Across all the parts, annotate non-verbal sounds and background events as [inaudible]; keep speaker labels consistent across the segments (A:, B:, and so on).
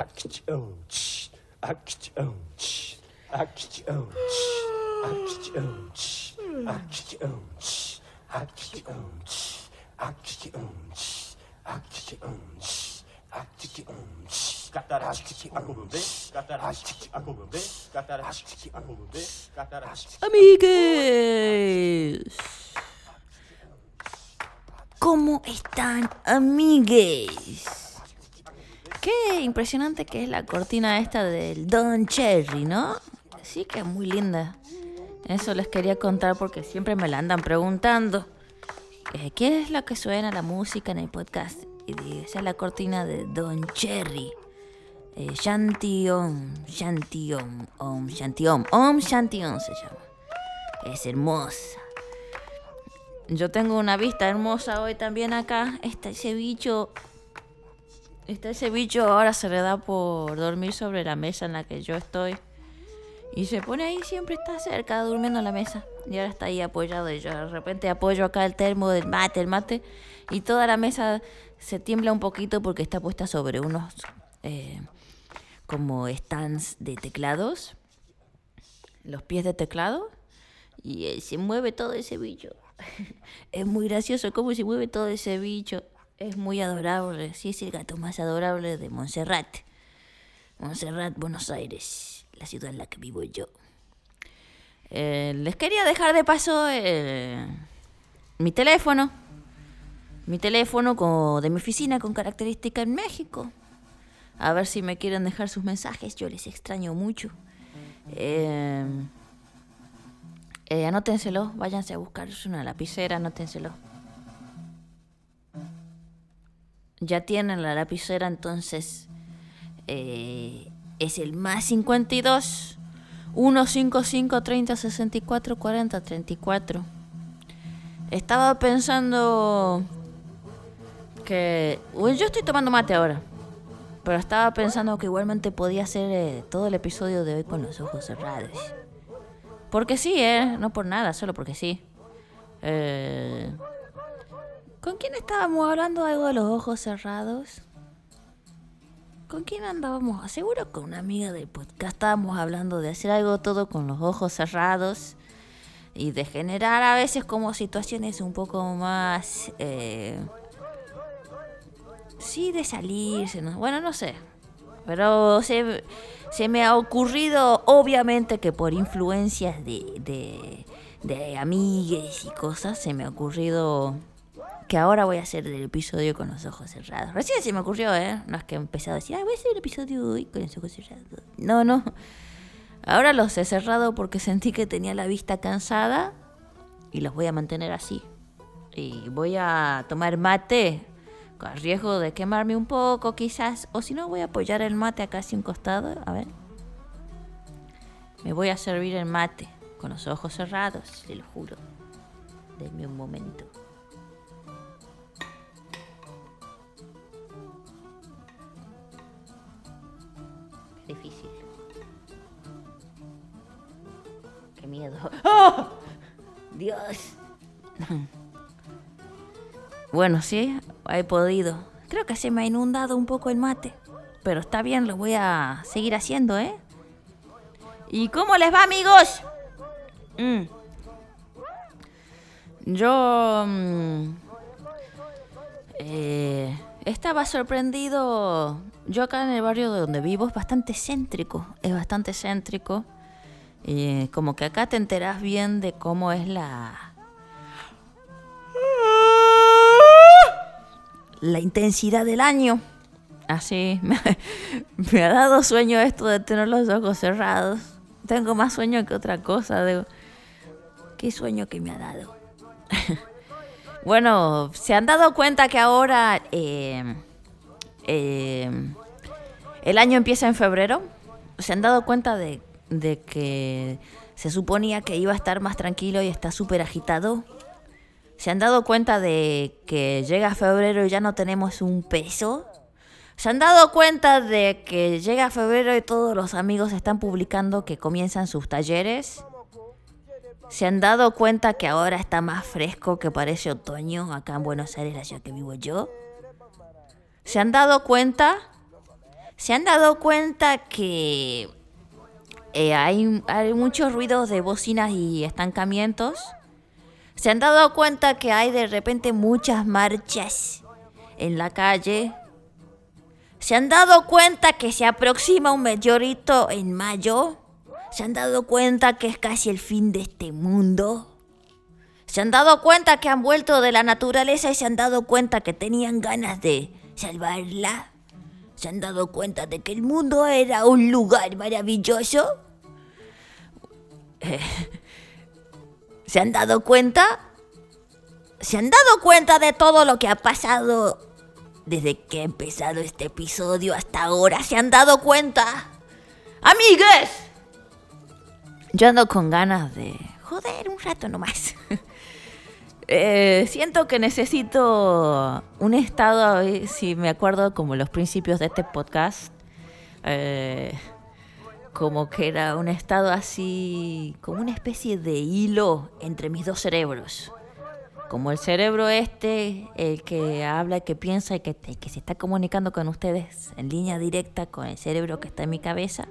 A: Actão, actão, actão, actão,
B: actão,
A: actão, actão, actão, Arctic Orange. Cataractic Acobambé, Cataractic Acobambé, Cataractic Acobambé, Cataractic
B: Amigues! Como estão, amigues? Qué impresionante que es la cortina esta del Don Cherry, ¿no? Sí que es muy linda. Eso les quería contar porque siempre me la andan preguntando. Eh, ¿Qué es lo que suena la música en el podcast? Y esa es la cortina de Don Cherry. Eh, Shanti Om, Shanti Om, Om Shanti Om, Om se llama. Es hermosa. Yo tengo una vista hermosa hoy también acá. Está ese bicho. Está ese bicho ahora se le da por dormir sobre la mesa en la que yo estoy. Y se pone ahí, siempre está cerca, durmiendo en la mesa. Y ahora está ahí apoyado. Y yo de repente apoyo acá el termo del mate, el mate. Y toda la mesa se tiembla un poquito porque está puesta sobre unos eh, como stands de teclados. Los pies de teclado. Y eh, se mueve todo ese bicho. [laughs] es muy gracioso cómo se mueve todo ese bicho. Es muy adorable. Sí, es el gato más adorable de Montserrat. Montserrat, Buenos Aires, la ciudad en la que vivo yo. Eh, les quería dejar de paso eh, mi teléfono. Mi teléfono de mi oficina con característica en México. A ver si me quieren dejar sus mensajes. Yo les extraño mucho. Eh, eh, anótenselo. Váyanse a buscar una lapicera. Anótenselo. Ya tienen la lapicera, entonces eh, es el más 52 155 30 64 40 34. Estaba pensando que. Yo estoy tomando mate ahora. Pero estaba pensando que igualmente podía hacer eh, todo el episodio de hoy con los ojos cerrados. Porque sí, ¿eh? No por nada, solo porque sí. Eh, ¿Con quién estábamos hablando algo de los ojos cerrados? ¿Con quién andábamos? Seguro con una amiga del podcast estábamos hablando de hacer algo todo con los ojos cerrados y de generar a veces como situaciones un poco más... eh, sí, de salirse, ¿no? Bueno, no sé. Pero se, se me ha ocurrido, obviamente, que por influencias de, de, de amigues y cosas, se me ha ocurrido que ahora voy a hacer el episodio con los ojos cerrados. Recién se me ocurrió, ¿eh? No es que he empezado a decir, ah, voy a hacer el episodio hoy con los ojos cerrados. No, no. Ahora los he cerrado porque sentí que tenía la vista cansada y los voy a mantener así. Y voy a tomar mate con riesgo de quemarme un poco quizás. O si no, voy a apoyar el mate acá hacia un costado. A ver. Me voy a servir el mate con los ojos cerrados, te lo juro. Denme un momento. Bueno, sí, he podido. Creo que se me ha inundado un poco el mate. Pero está bien, lo voy a seguir haciendo, ¿eh? ¿Y cómo les va, amigos? Mm. Yo... mm, eh, estaba sorprendido. Yo acá en el barrio de donde vivo es bastante céntrico. Es bastante céntrico. Y como que acá te enterás bien de cómo es la... La intensidad del año. Así, [laughs] me, ha dado sueño esto de tener los ojos cerrados. Tengo más sueño que otra cosa. Digo, ¿qué sueño que me ha dado? [laughs] bueno, se han dado cuenta que ahora eh, el año empieza en febrero. Se han dado cuenta de, de que se suponía que iba a estar más tranquilo y está súper agitado. Se han dado cuenta de que llega febrero y ya no tenemos un peso. Se han dado cuenta de que llega febrero y todos los amigos están publicando que comienzan sus talleres. Se han dado cuenta que ahora está más fresco que parece otoño acá en Buenos Aires, la ciudad que vivo yo. Se han dado cuenta. ¿Se han dado cuenta que eh, hay, hay muchos ruidos de bocinas y estancamientos? ¿Se han dado cuenta que hay de repente muchas marchas en la calle? ¿Se han dado cuenta que se aproxima un meteorito en mayo? ¿Se han dado cuenta que es casi el fin de este mundo? ¿Se han dado cuenta que han vuelto de la naturaleza y se han dado cuenta que tenían ganas de salvarla? ¿Se han dado cuenta de que el mundo era un lugar maravilloso? [laughs] Eh, ¿Se han dado cuenta? ¿Se han dado cuenta de todo lo que ha pasado desde que ha empezado este episodio hasta ahora? ¿Se han dado cuenta? ¡Amigues! Yo ando con ganas de joder un rato nomás. [laughs] Eh, siento que necesito un estado, si me acuerdo como los principios de este podcast, eh, como que era un estado así, como una especie de hilo entre mis dos cerebros. Como el cerebro este, el que habla, que piensa y que, que se está comunicando con ustedes en línea directa con el cerebro que está en mi cabeza.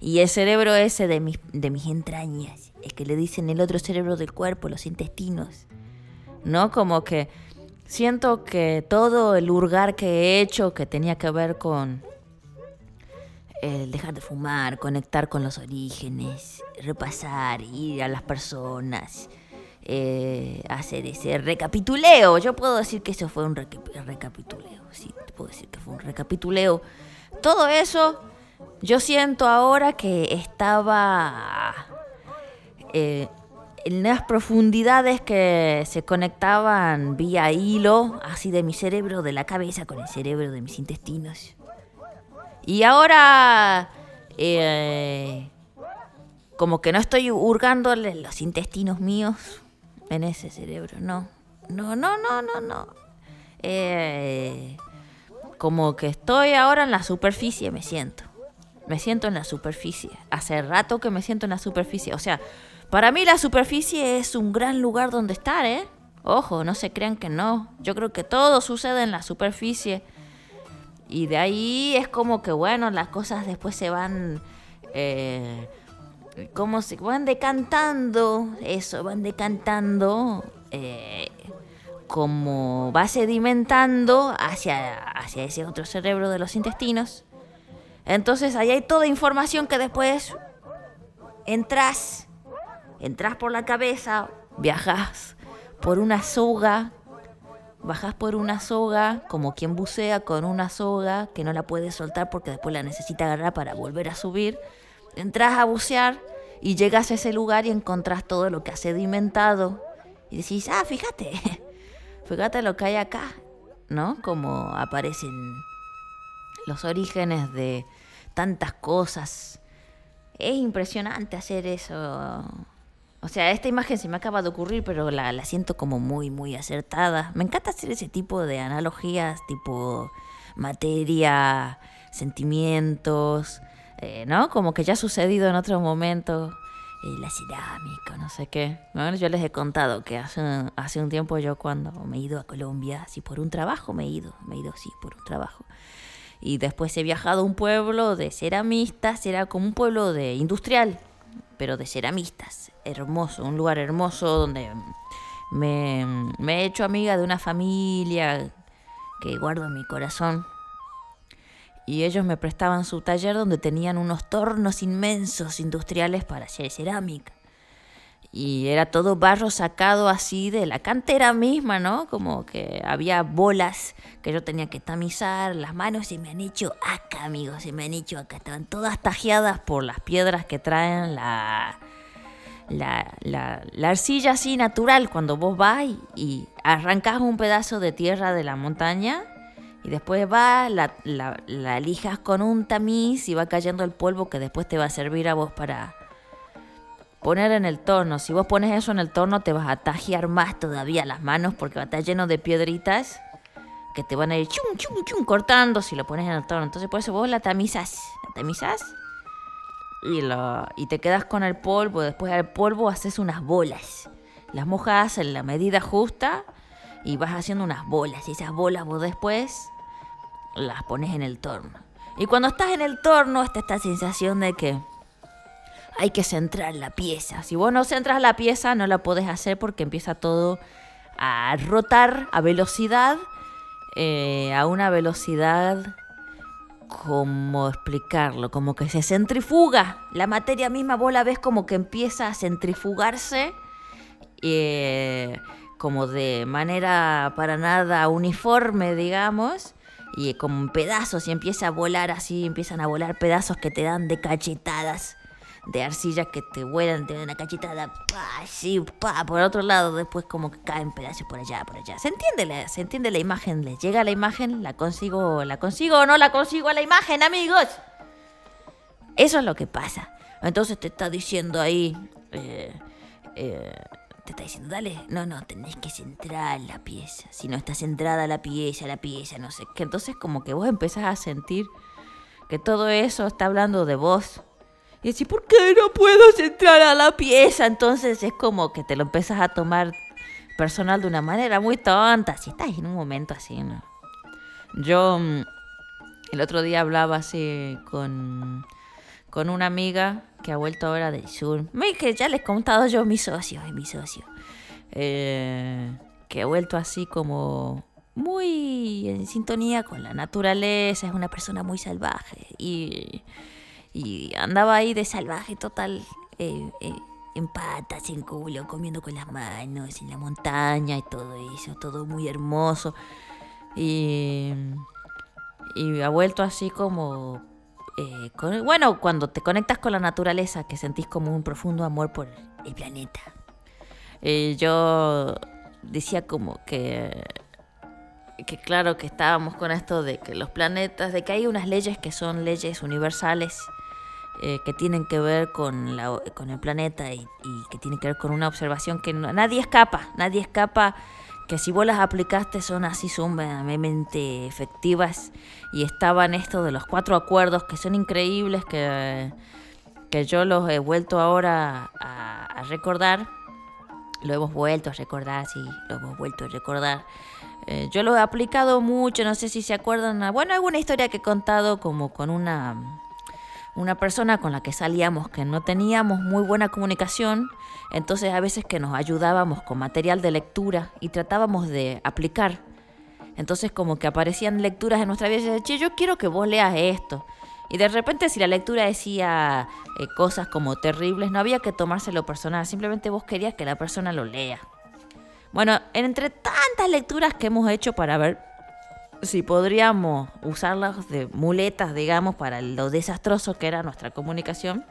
B: Y el cerebro ese de mis, de mis entrañas, el que le dicen el otro cerebro del cuerpo, los intestinos. ¿no? Como que siento que todo el hurgar que he hecho que tenía que ver con el dejar de fumar, conectar con los orígenes, repasar, ir a las personas, eh, hacer ese recapituleo. Yo puedo decir que eso fue un recapituleo, sí, puedo decir que fue un recapituleo. Todo eso yo siento ahora que estaba eh, en las profundidades que se conectaban vía hilo, así de mi cerebro, de la cabeza con el cerebro de mis intestinos. Y ahora, eh, como que no estoy hurgándole los intestinos míos en ese cerebro, no. No, no, no, no, no. Eh, como que estoy ahora en la superficie, me siento. Me siento en la superficie. Hace rato que me siento en la superficie. O sea, para mí la superficie es un gran lugar donde estar, ¿eh? Ojo, no se crean que no. Yo creo que todo sucede en la superficie. Y de ahí es como que, bueno, las cosas después se van... Eh, como se van decantando, eso, van decantando, eh, como va sedimentando hacia, hacia ese otro cerebro de los intestinos. Entonces ahí hay toda información que después entras entras por la cabeza, viajas por una soga, bajas por una soga, como quien bucea con una soga que no la puede soltar porque después la necesita agarrar para volver a subir. Entras a bucear y llegas a ese lugar y encontrás todo lo que ha sedimentado. Y decís, ah, fíjate, [laughs] fíjate lo que hay acá, ¿no? Como aparecen los orígenes de tantas cosas. Es impresionante hacer eso o sea, esta imagen se me acaba de ocurrir, pero la, siento como muy, muy acertada. Me encanta hacer ese tipo de analogías, tipo materia, sentimientos, eh, ¿no? Como que ya ha sucedido en otro momento. Eh, la cerámica, no sé qué. yo les he contado que hace, hace un tiempo yo cuando me he ido a Colombia, así por un trabajo me he ido, me he ido sí, por un trabajo. Y después he viajado a un pueblo de ceramistas, era como un pueblo de industrial, pero de ceramistas. Hermoso, un lugar hermoso donde me, he hecho amiga de una familia que guardo en mi corazón. Y ellos me prestaban su taller donde tenían unos tornos inmensos industriales para hacer cerámica y era todo barro sacado así de la cantera misma, ¿no? Como que había bolas que yo tenía que tamizar, las manos se me han hecho acá, amigos, se me han hecho acá, estaban todas tajeadas por las piedras que traen la, la, la, arcilla así natural, cuando vos vas y, arrancas un pedazo de tierra de la montaña y después vas, la, la, la lijas con un tamiz y va cayendo el polvo que después te va a servir a vos para poner en el torno. Si vos pones eso en el torno, te vas a tajear más todavía las manos porque va a estar lleno de piedritas que te van a ir chum, chum, chum, cortando si lo pones en el torno. Entonces, por eso vos la tamizas. La tamizas y, lo, y te quedas con el polvo. Después del polvo haces unas bolas. Las mojas en la medida justa y vas haciendo unas bolas. Y esas bolas vos después las pones en el torno. Y cuando estás en el torno está esta sensación de que hay que centrar la pieza. Si vos no centras la pieza no la podés hacer porque empieza todo a rotar a velocidad, eh, a una velocidad ¿Cómo explicarlo? Como que se centrifuga. La materia misma vos la ves como que empieza a centrifugarse. Eh, como de manera para nada uniforme, digamos. Y como pedazos. Y empieza a volar así. Empiezan a volar pedazos que te dan de cachetadas de arcilla que te vuelan, te una cachetada, así, pa, por otro lado, después como que caen pedazos por allá, por allá. ¿Se entiende la, se entiende la imagen? ¿Les llega la imagen? ¿La consigo, la consigo o no la consigo a la imagen, amigos? Eso es lo que pasa. Entonces te está diciendo ahí, eh, eh, te está diciendo, dale, no, no, tenés que centrar la pieza. Si no está centrada la pieza, la pieza, no sé qué. Entonces como que vos empezás a sentir que todo eso está hablando de vos y decís, ¿por qué no puedo entrar a la pieza? Entonces es como que te lo empiezas a tomar personal de una manera muy tonta. Si estás en un momento así, ¿no? Yo mm, el otro día hablaba así con, con una amiga que ha vuelto ahora del sur. Que ya les he contado yo, mi socio, mi socio. Eh, que ha vuelto así como muy en sintonía con la naturaleza, es una persona muy salvaje. Y y andaba ahí de salvaje total, eh, eh, en patas, en culo, comiendo con las manos, en la montaña y todo eso, todo muy hermoso. Y, y ha vuelto así como... Eh, bueno, cuando te conectas con la naturaleza, que sentís como un profundo amor por el planeta. yo decía como que que claro que estábamos con esto de que los planetas, de que hay unas leyes que son leyes universales eh, que tienen que ver con, la, con el planeta y, que tienen que ver con una observación que nadie escapa, nadie escapa, que si vos las aplicaste son así sumamente efectivas y estaban esto de los cuatro acuerdos que son increíbles, que, que yo los he vuelto ahora a, recordar, lo hemos vuelto a recordar, sí, lo hemos vuelto a recordar. Eh, yo lo he aplicado mucho, no sé si se acuerdan. Bueno, alguna historia que he contado como con una una persona con la que salíamos que no teníamos muy buena comunicación, entonces a veces que nos ayudábamos con material de lectura y tratábamos de aplicar. Entonces como que aparecían lecturas en nuestra vida y decía, che, yo quiero que vos leas esto. Y de repente si la lectura decía eh, cosas como terribles, no había que tomárselo personal, simplemente vos querías que la persona lo lea. Bueno, entre tantas lecturas que hemos hecho para ver si podríamos usarlas de muletas, digamos, para lo desastroso que era nuestra comunicación,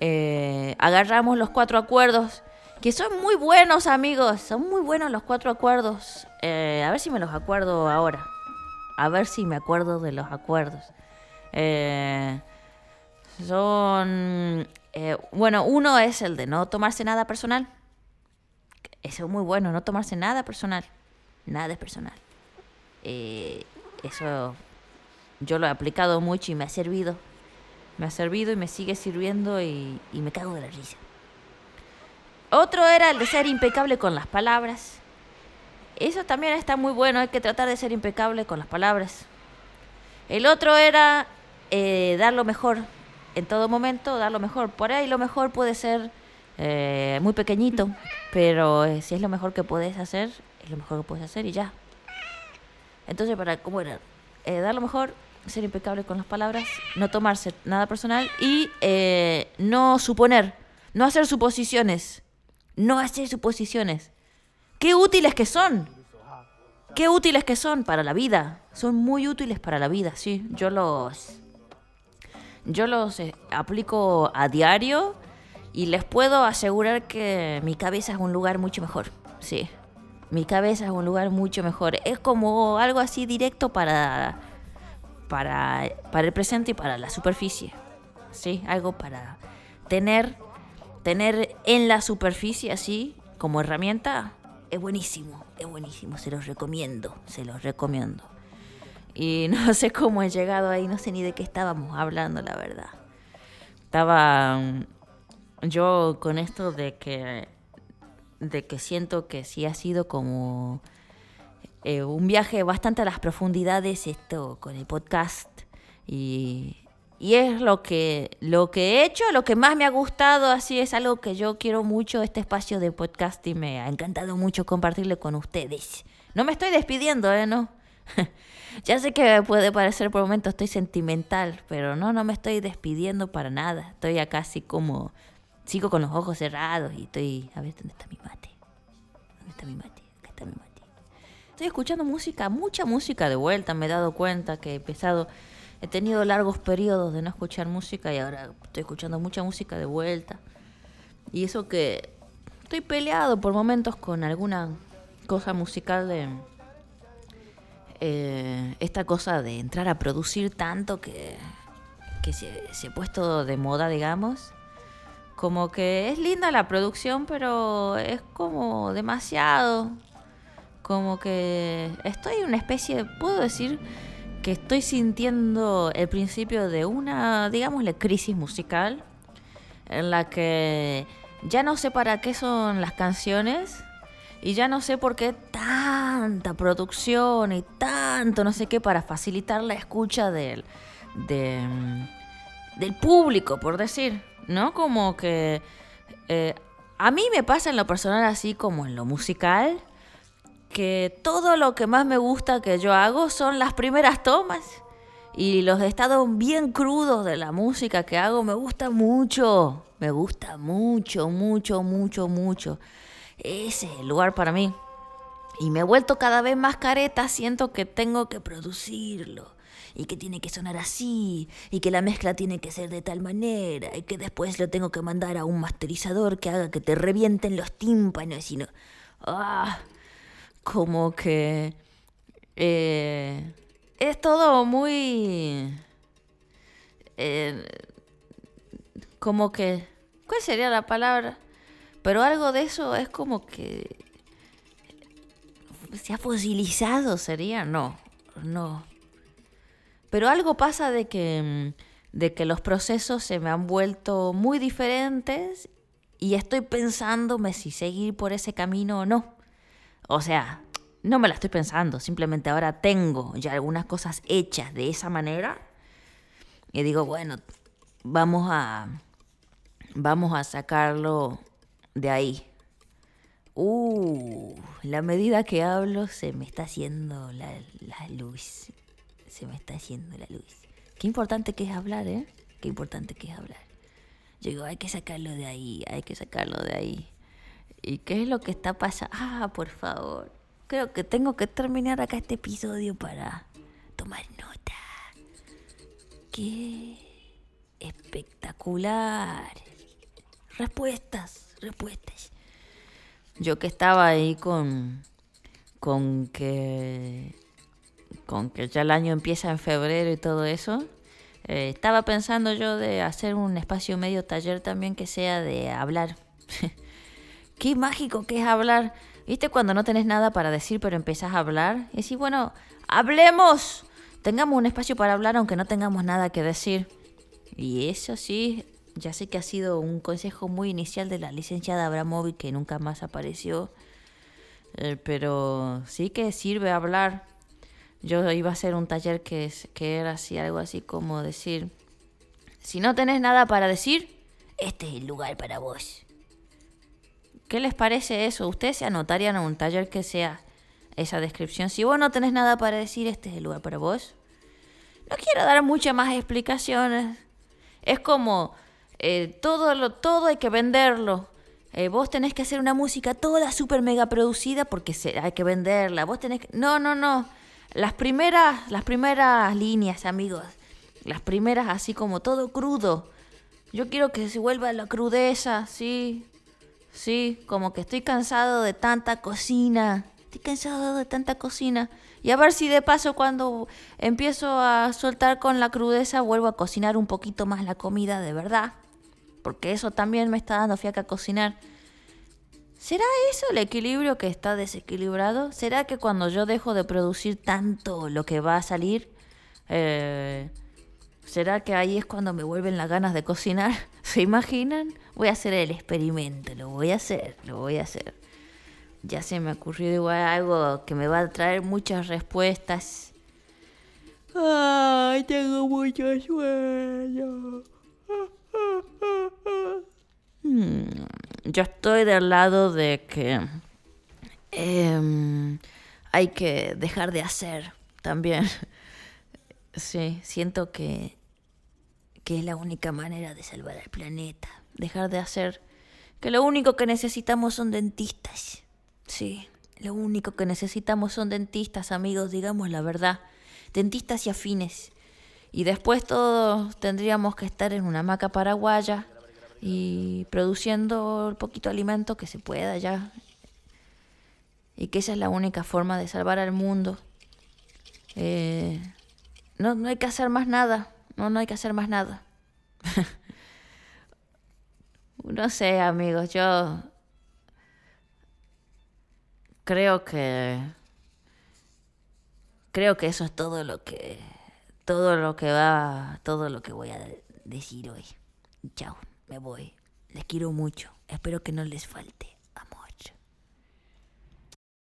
B: eh, agarramos los cuatro acuerdos, que son muy buenos, amigos, son muy buenos los cuatro acuerdos. Eh, a ver si me los acuerdo ahora. A ver si me acuerdo de los acuerdos. Eh, son. bueno, uno es el de no tomarse nada personal. Eso es muy bueno, no tomarse nada personal. Nada es personal. Eh, eso yo lo he aplicado mucho y me ha servido. Me ha servido y me sigue sirviendo y, me cago de la risa. Otro era el de ser impecable con las palabras. Eso también está muy bueno, hay que tratar de ser impecable con las palabras. El otro era eh, dar lo mejor en todo momento, dar lo mejor. Por ahí lo mejor puede ser eh, muy pequeñito, pero si es lo mejor que puedes hacer, es lo mejor que puedes hacer y ya. Entonces, para, ¿cómo era? Eh, dar lo mejor, ser impecable con las palabras, no tomarse nada personal y eh, no suponer, no hacer suposiciones, no hacer suposiciones. Qué útiles que son. Qué útiles que son para la vida. Son muy útiles para la vida, sí. Yo los yo los eh, aplico a diario y les puedo asegurar que mi cabeza es un lugar mucho mejor. Sí mi cabeza es un lugar mucho mejor. Es como algo así directo para, para, para el presente y para la superficie. ¿Sí? Algo para tener, tener en la superficie así como herramienta. Es buenísimo, es buenísimo. Se los recomiendo, se los recomiendo. Y [laughs] no sé cómo he llegado ahí, no sé ni de qué estábamos hablando, la verdad. Estaba mm, yo con esto de que de que siento que sí ha sido como eh, un viaje bastante a las profundidades esto con el podcast. Y, y es lo que, lo que he hecho, lo que más me ha gustado, así es algo que yo quiero mucho, este espacio de podcast y me ha encantado mucho compartirlo con ustedes. No me estoy despidiendo, ¿eh? No. [laughs] ya sé que puede parecer por momentos estoy sentimental, pero no, no me estoy despidiendo para nada. Estoy acá así como, sigo con los ojos cerrados y estoy, a ver, ¿dónde está mi mate? ¿Dónde está mi mate? Acá está mi mate. Estoy escuchando música, mucha música de vuelta, me he dado cuenta que he empezado he tenido largos periodos de no escuchar música y ahora estoy escuchando mucha música de vuelta. Y eso que estoy peleado por momentos con alguna cosa musical de... Eh, esta cosa de entrar a producir tanto que, que se, se ha puesto de moda, digamos. Como que es linda la producción, pero es como demasiado. Como que estoy en una especie, puedo decir, que estoy sintiendo el principio de una, digámosle, crisis musical, en la que ya no sé para qué son las canciones y ya no sé por qué tanta producción y tanto no sé qué para facilitar la escucha del, del público, por decir, ¿no? Como que eh, a mí me pasa en lo personal así como en lo musical que todo lo que más me gusta que yo hago son las primeras tomas. Y los estados bien crudos de la música que hago me gusta mucho. Me gusta mucho, mucho, mucho, mucho. Ese es el lugar para mí. Y me he vuelto cada vez más careta, siento que tengo que producirlo. Y que tiene que sonar así. Y que la mezcla tiene que ser de tal manera. Y que después lo tengo que mandar a un masterizador que haga que te revienten los tímpanos. Y no... ¡Ah! como que eh, es todo muy... Eh, como que... ¿Cuál sería la palabra? Pero algo de eso es como que... Se ha fosilizado, sería. No, no. Pero algo pasa de que, de que los procesos se me han vuelto muy diferentes y estoy pensándome si seguir por ese camino o no. O sea, no me la estoy pensando, simplemente ahora tengo ya algunas cosas hechas de esa manera y digo, bueno, vamos a vamos a sacarlo de ahí. Uh, la medida que hablo se me está haciendo la luz. Se me está haciendo la luz. Qué importante que es hablar, ¿eh? Qué importante que es hablar. Yo digo, hay que sacarlo de ahí, hay que sacarlo de ahí. ¿Y qué es lo que está pasando? Ah, por favor. Creo que tengo que terminar acá este episodio para tomar nota. Qué espectacular. Respuestas, respuestas. Yo que estaba ahí con con que con que ya el año empieza en febrero y todo eso. Eh, estaba pensando yo de hacer un espacio medio taller también que sea de hablar. [laughs] qué mágico que es hablar. ¿Viste cuando no tenés nada para decir pero empezás a hablar? Y decís, bueno, hablemos. Tengamos un espacio para hablar aunque no tengamos nada que decir. Y eso sí, ya sé que ha sido un consejo muy inicial de la licenciada Abramovic que nunca más apareció. Eh, pero sí que sirve hablar. Yo iba a hacer un taller que, que era así, algo así como decir, si no tenés nada para decir, este es el lugar para vos. ¿Qué les parece eso? ¿Ustedes se anotarían a un taller que sea esa descripción? Si vos no tenés nada para decir, este es el lugar para vos. No quiero dar muchas más explicaciones. Es como eh, todo, lo, todo hay que venderlo. Eh, vos tenés que hacer una música toda súper mega producida porque se, hay que venderla. Vos tenés que... No, no, no. Las primeras, las primeras líneas, amigos. Las primeras así como todo crudo. Yo quiero que se vuelva la crudeza, sí. Sí, como que estoy cansado de tanta cocina. Estoy cansado de tanta cocina. Y a ver si de paso cuando empiezo a soltar con la crudeza vuelvo a cocinar un poquito más la comida de verdad. Porque eso también me está dando fiaca cocinar. ¿Será eso el equilibrio que está desequilibrado? ¿Será que cuando yo dejo de producir tanto lo que va a salir, eh, ¿será que ahí es cuando me vuelven las ganas de cocinar? [laughs] ¿Se imaginan? Voy a hacer el experimento, lo voy a hacer, lo voy a hacer. Ya se me ocurrió igual algo que me va a traer muchas respuestas. Ay, tengo mucho sueño. [laughs] Hmm, yo estoy del lado de que em, hay que dejar de hacer también. [laughs] Sí, siento que, que es la única manera de salvar al planeta. Dejar de hacer. Que lo único que necesitamos son dentistas. Sí, lo único que necesitamos son dentistas, amigos, digamos la verdad. Dentistas y afines. Y después todos tendríamos que estar en una hamaca paraguaya y produciendo el poquito alimento que se pueda ya. Y que esa es la única forma de salvar al mundo. Eh, no, no hay que hacer más nada. No, no hay que hacer más nada. [laughs] no sé, amigos, yo creo que creo que eso es todo lo que todo lo que va todo lo que voy a decir hoy. Chao, me voy. Les quiero mucho. Espero que no les falte.